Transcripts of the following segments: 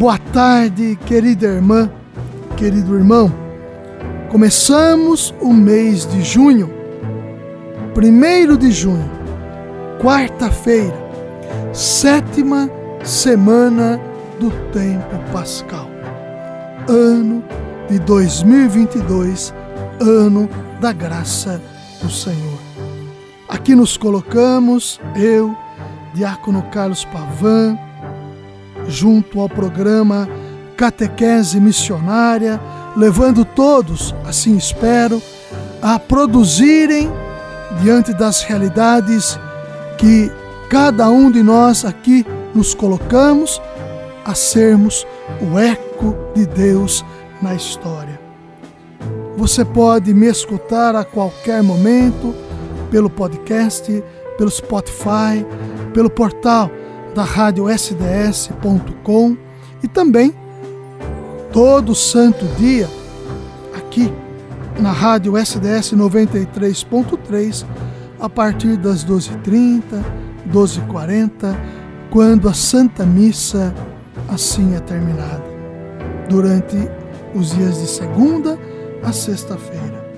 Boa tarde, querida irmã, querido irmão. Começamos o mês de junho, primeiro de junho, quarta-feira, sétima semana do tempo pascal, ano de 2022, ano da graça do Senhor. Aqui nos colocamos, eu, Diácono Carlos Pavan, junto ao programa Catequese Missionária, levando todos, assim espero, a produzirem diante das realidades que cada um de nós aqui nos colocamos a sermos o eco de Deus na história. Você pode me escutar a qualquer momento pelo podcast, pelo Spotify, pelo portal da rádio sds.com e também todo santo dia aqui na rádio SDS 93.3 a partir das 12h30, 12h40, quando a Santa Missa assim é terminada, durante os dias de segunda a sexta-feira.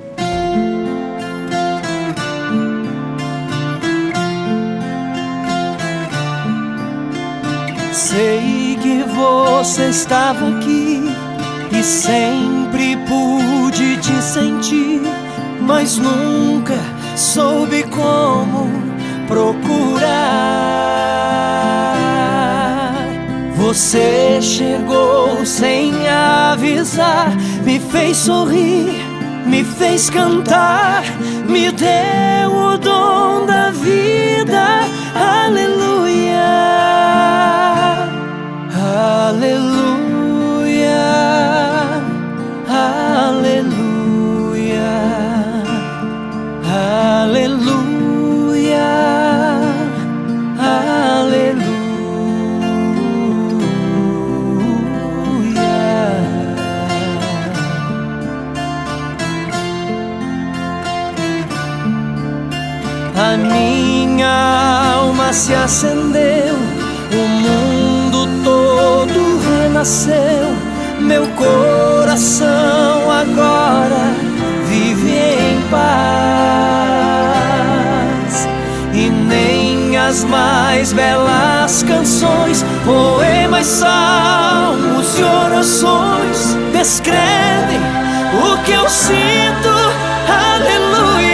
Sei que você estava aqui e sempre pude te sentir, mas nunca soube como procurar. Você chegou sem avisar, me fez sorrir, me fez cantar, me deu o dom da vida. Se acendeu, o mundo todo renasceu, meu coração agora vive em paz. E nem as mais belas canções, poemas, salmos e orações descrevem o que eu sinto. Aleluia,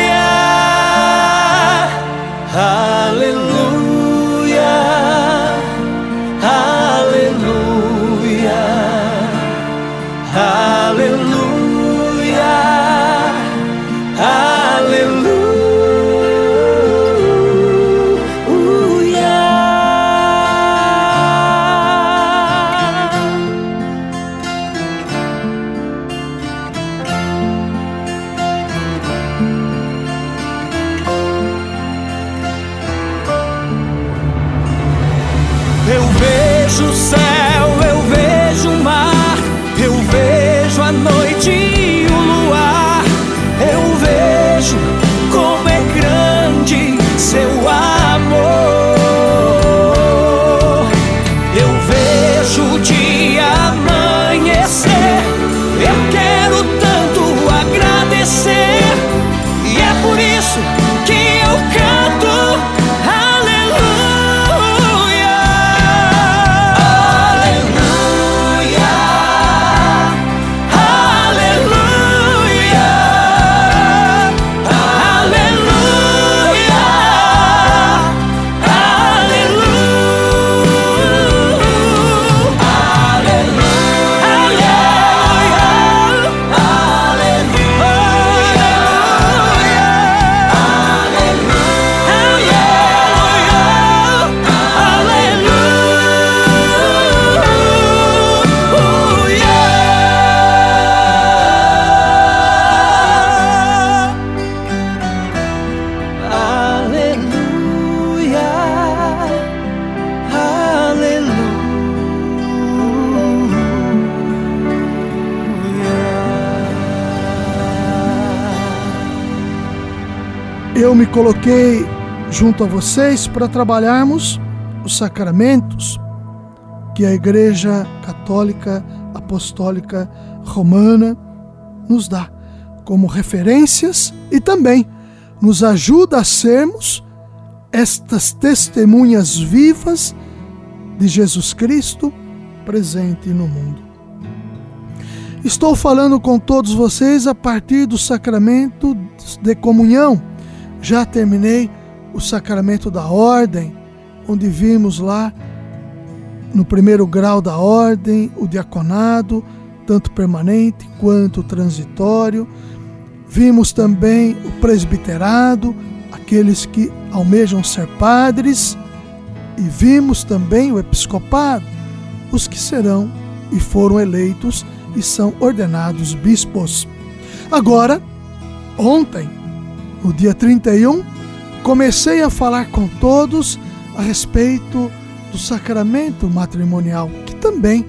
me coloquei junto a vocês para trabalharmos os sacramentos que a Igreja Católica Apostólica Romana nos dá como referências e também nos ajuda a sermos estas testemunhas vivas de Jesus Cristo presente no mundo. Estou falando com todos vocês a partir do sacramento de comunhão. Já terminei o sacramento da ordem, onde vimos lá no primeiro grau da ordem o diaconado, tanto permanente quanto transitório. Vimos também o presbiterado, aqueles que almejam ser padres, e vimos também o episcopado, os que serão e foram eleitos e são ordenados bispos. Agora, ontem, no dia 31, comecei a falar com todos a respeito do sacramento matrimonial, que também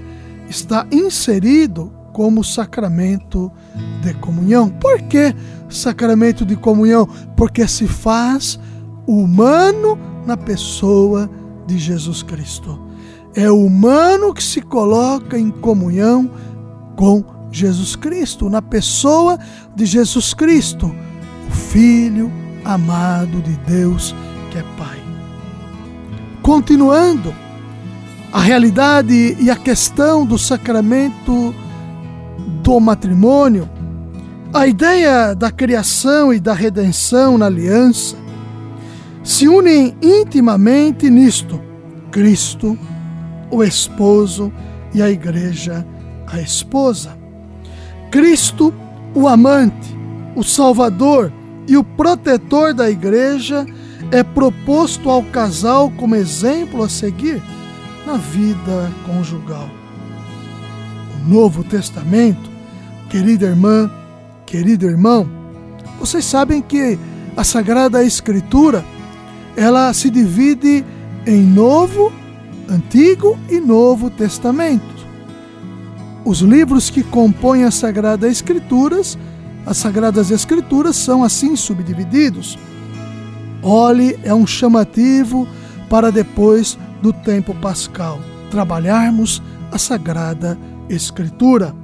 está inserido como sacramento de comunhão. Por que sacramento de comunhão? Porque se faz humano na pessoa de Jesus Cristo. É humano que se coloca em comunhão com Jesus Cristo, na pessoa de Jesus Cristo, Filho amado de Deus que é Pai. Continuando, a realidade e a questão do sacramento do matrimônio, a ideia da criação e da redenção na aliança se unem intimamente nisto: Cristo, o esposo e a igreja, a esposa. Cristo, o amante, o salvador e o protetor da igreja, é proposto ao casal como exemplo a seguir na vida conjugal. O Novo Testamento, querida irmã, querido irmão, vocês sabem que a Sagrada Escritura ela se divide em Novo, Antigo e Novo Testamento. Os livros que compõem a Sagrada Escrituras, as Sagradas Escrituras são assim subdivididos. Olhe é um chamativo para depois do tempo pascal trabalharmos a Sagrada Escritura.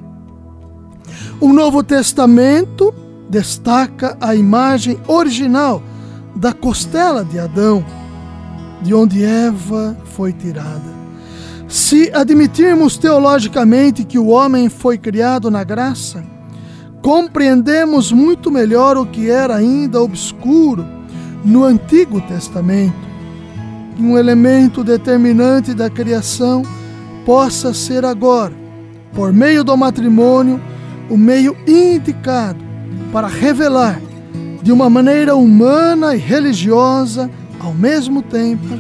O Novo Testamento destaca a imagem original da costela de Adão, de onde Eva foi tirada. Se admitirmos teologicamente que o homem foi criado na graça, compreendemos muito melhor o que era ainda obscuro no Antigo Testamento. Um elemento determinante da criação possa ser agora, por meio do matrimônio, o meio indicado para revelar de uma maneira humana e religiosa, ao mesmo tempo,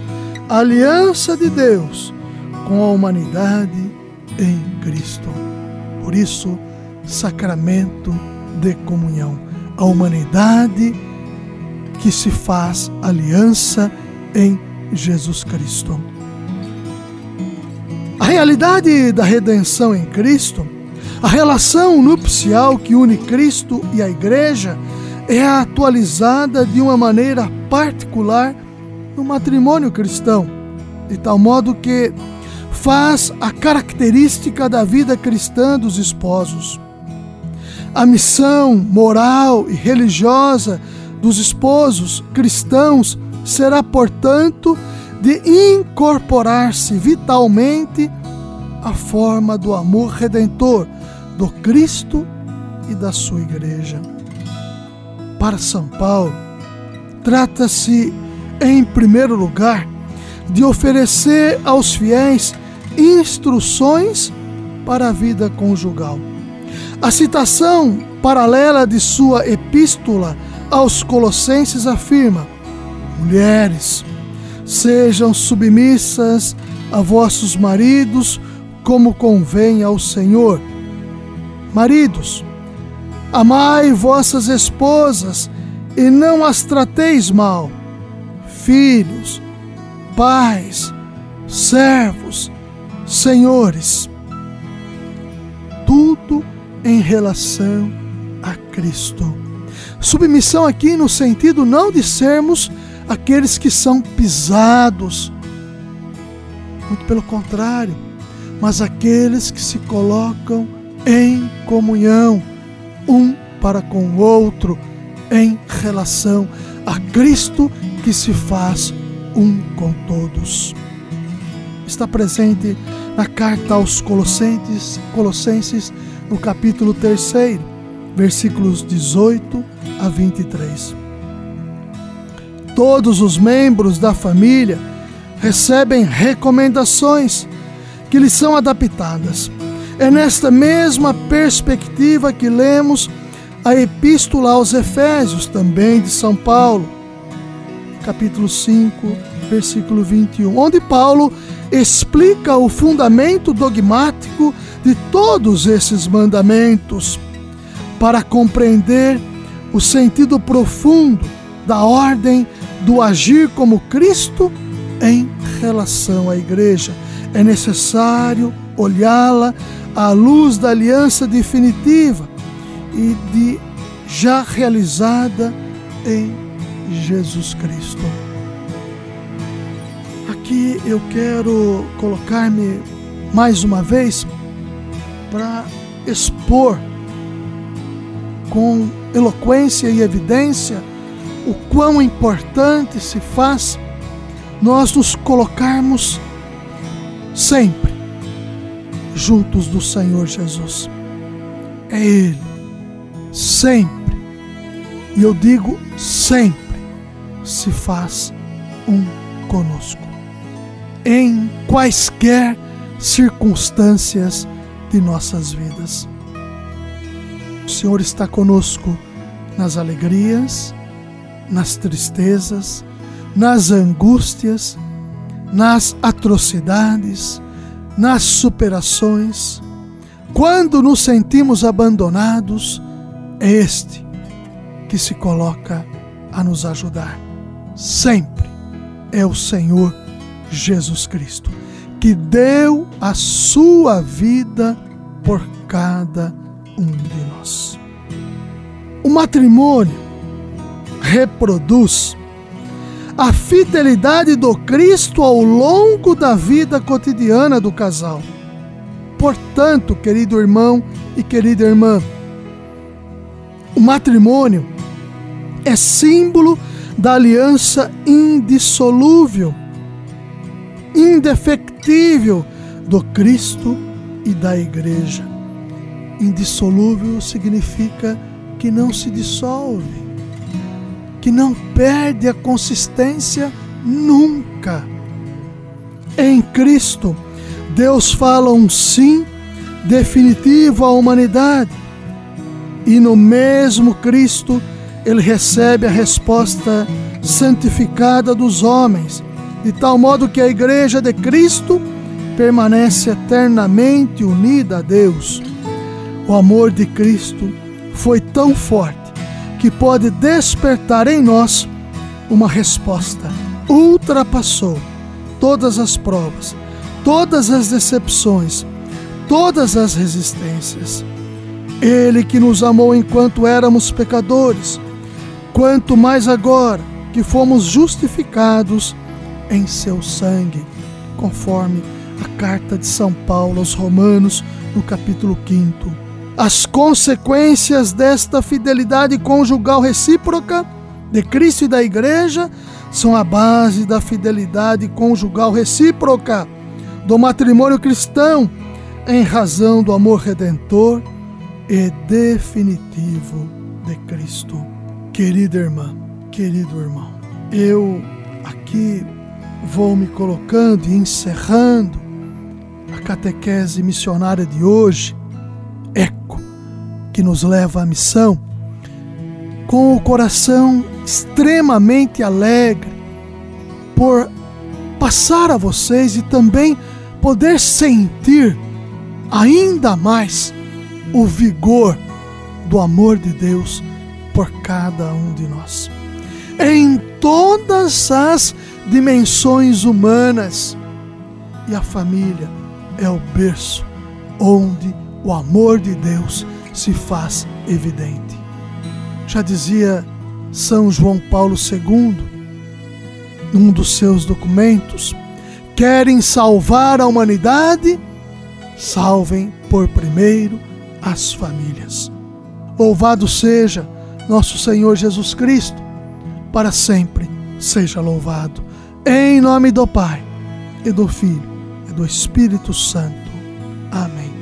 a aliança de Deus com a humanidade em Cristo. Por isso, sacramento de comunhão. A humanidade que se faz aliança em Jesus Cristo. A realidade da redenção em Cristo, a relação nupcial que une Cristo e a Igreja, é atualizada de uma maneira particular no matrimônio cristão, de tal modo que faz a característica da vida cristã dos esposos. A missão moral e religiosa dos esposos cristãos será, portanto, de incorporar-se vitalmente à forma do amor redentor do Cristo e da sua igreja para São Paulo, trata-se, em primeiro lugar, de oferecer aos fiéis instruções para a vida conjugal. A citação paralela de sua epístola aos Colossenses afirma: Mulheres, sejam submissas a vossos maridos como convém ao Senhor. Maridos, Amai vossas esposas e não as trateis mal. Filhos, pais, servos, senhores, tudo em relação a Cristo. Submissão aqui no sentido não de sermos aqueles que são pisados, muito pelo contrário, mas aqueles que se colocam em comunhão, um para com o outro, em relação a Cristo que se faz um com todos. Está presente na carta aos Colossenses, Colossenses no capítulo 3, versículos 18 a 23. Todos os membros da família recebem recomendações que lhes são adaptadas. É nesta mesma perspectiva que lemos a Epístola aos Efésios, também de São Paulo, capítulo 5, versículo 21, onde Paulo explica o fundamento dogmático de todos esses mandamentos para compreender o sentido profundo da ordem do agir como Cristo em relação à igreja. É necessário olhá-la à luz da aliança definitiva e de já realizada em Jesus Cristo. Aqui eu quero colocar-me mais uma vez para expor com eloquência e evidência o quão importante se faz nós nos colocarmos sempre juntos do Senhor Jesus. É Ele sempre, e eu digo sempre, se faz um conosco. Em quaisquer circunstâncias de nossas vidas. O Senhor está conosco nas alegrias, nas tristezas, nas angústias, nas atrocidades, nas superações. Quando nos sentimos abandonados, é este que se coloca a nos ajudar. Sempre é o Senhor Jesus Cristo, que deu a sua vida por cada um de nós. O matrimônio reproduz a fidelidade do Cristo ao longo da vida cotidiana do casal. Portanto, querido irmão e querida irmã, o matrimônio é símbolo da aliança indissolúvel, indefectível do Cristo e da Igreja. Indissolúvel significa que não se dissolve, que não perde a consistência nunca. Em Cristo, Deus fala um sim definitivo à humanidade e no mesmo Cristo ele recebe a resposta santificada dos homens, de tal modo que a igreja de Cristo permanece eternamente unida a Deus. O amor de Cristo foi tão forte que pode despertar em nós uma resposta. Ultrapassou todas as provas, todas as decepções, todas as resistências ele que nos amou enquanto éramos pecadores, quanto mais agora que fomos justificados em seu sangue, conforme a carta de São Paulo aos Romanos, no capítulo 5. As consequências desta fidelidade conjugal recíproca de Cristo e da Igreja são a base da fidelidade conjugal recíproca do matrimônio cristão, em razão do amor redentor e definitivo de Cristo. Querida irmã, querido irmão, eu aqui vou me colocando e encerrando a catequese missionária de hoje, eco, que nos leva à missão, com o coração extremamente alegre por passar a vocês e também poder sentir ainda mais o vigor do amor de Deus por cada um de nós. Em todas as dimensões humanas. E a família é o berço onde o amor de Deus se faz evidente. Já dizia São João Paulo II, num dos seus documentos: querem salvar a humanidade? Salvem por primeiro as famílias. Louvado seja nosso Senhor Jesus Cristo, para sempre seja louvado. Em nome do Pai, e do Filho, e do Espírito Santo. Amém.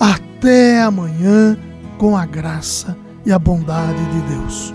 Até amanhã, com a graça e a bondade de Deus.